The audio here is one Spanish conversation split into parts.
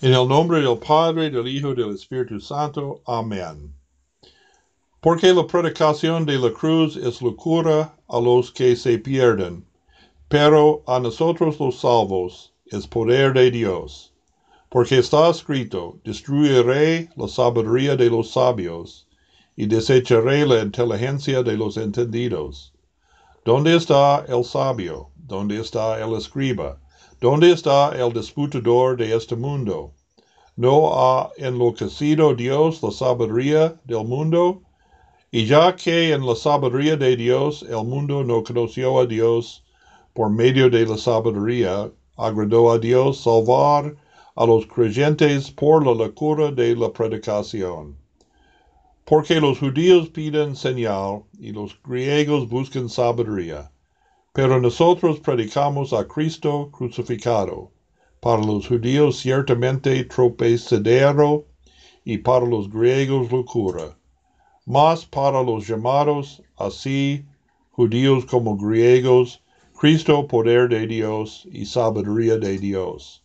En el nombre del Padre, del Hijo del Espíritu Santo. Amén. Porque la predicación de la cruz es locura a los que se pierden, pero a nosotros los salvos es poder de Dios. Porque está escrito, destruiré la sabiduría de los sabios y desecharé la inteligencia de los entendidos. ¿Dónde está el sabio? ¿Dónde está el escriba? ¿Dónde está el disputador de este mundo? ¿No ha enloquecido Dios la sabiduría del mundo? Y ya que en la sabiduría de Dios el mundo no conoció a Dios, por medio de la sabiduría, agradó a Dios salvar a los creyentes por la locura de la predicación. Porque los judíos piden señal y los griegos buscan sabiduría. Pero nosotros predicamos a Cristo crucificado, para los judíos ciertamente tropezadero y para los griegos locura, mas para los llamados, así judíos como griegos, Cristo poder de Dios y sabiduría de Dios.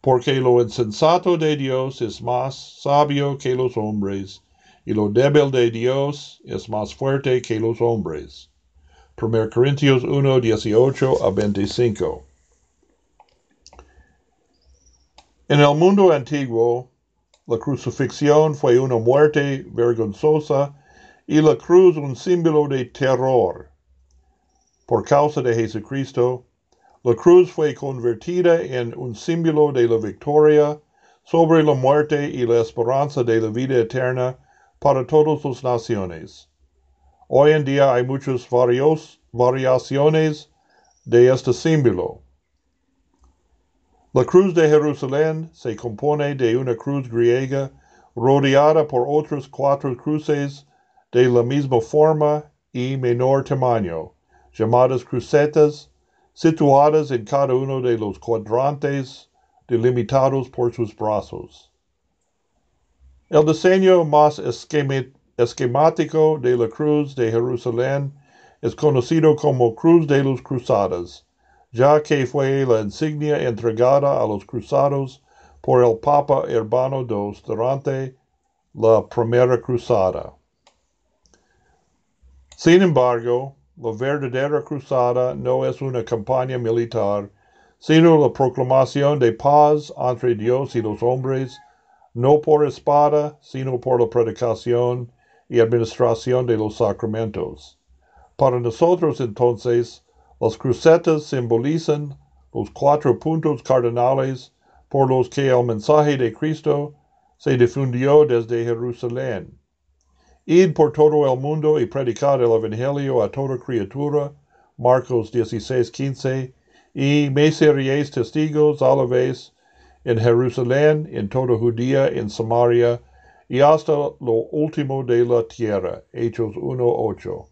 Porque lo insensato de Dios es más sabio que los hombres, y lo débil de Dios es más fuerte que los hombres. 1 Corintios 1, 18 a 25. En el mundo antiguo, la crucifixión fue una muerte vergonzosa y la cruz un símbolo de terror. Por causa de Jesucristo, la cruz fue convertida en un símbolo de la victoria sobre la muerte y la esperanza de la vida eterna para todas las naciones. Hoy en día hay muchas variaciones de este símbolo. La cruz de Jerusalén se compone de una cruz griega rodeada por otras cuatro cruces de la misma forma y menor tamaño, llamadas crucetas, situadas en cada uno de los cuadrantes delimitados por sus brazos. El diseño más esquemático de la Cruz de Jerusalén es conocido como Cruz de los Cruzadas, ya que fue la insignia entregada a los cruzados por el Papa Urbano II durante la Primera Cruzada. Sin embargo, la verdadera cruzada no es una campaña militar, sino la proclamación de paz entre Dios y los hombres, no por espada, sino por la predicación y administración de los sacramentos. Para nosotros entonces, los crucetas simbolizan los cuatro puntos cardinales por los que el mensaje de Cristo se difundió desde Jerusalén. Id por todo el mundo y predicad el Evangelio a toda criatura, Marcos 16, 15, y me seríais testigos a la vez en Jerusalén, en toda Judía, en Samaria, y hasta lo último de la tierra. Hechos 1.8.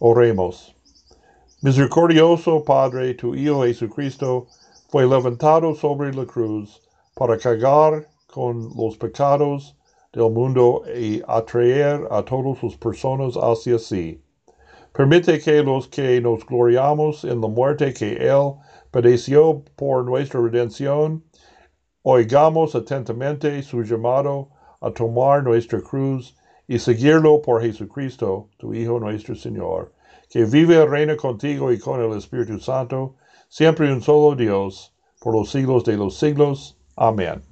Oremos. Misericordioso Padre, tu Hijo Jesucristo fue levantado sobre la cruz para cagar con los pecados del mundo y atraer a todas las personas hacia sí. Permite que los que nos gloriamos en la muerte que Él padeció por nuestra redención, Oigamos atentamente su llamado a tomar nuestra cruz y seguirlo por Jesucristo, tu Hijo nuestro Señor, que vive y reina contigo y con el Espíritu Santo, siempre un solo Dios, por los siglos de los siglos. Amén.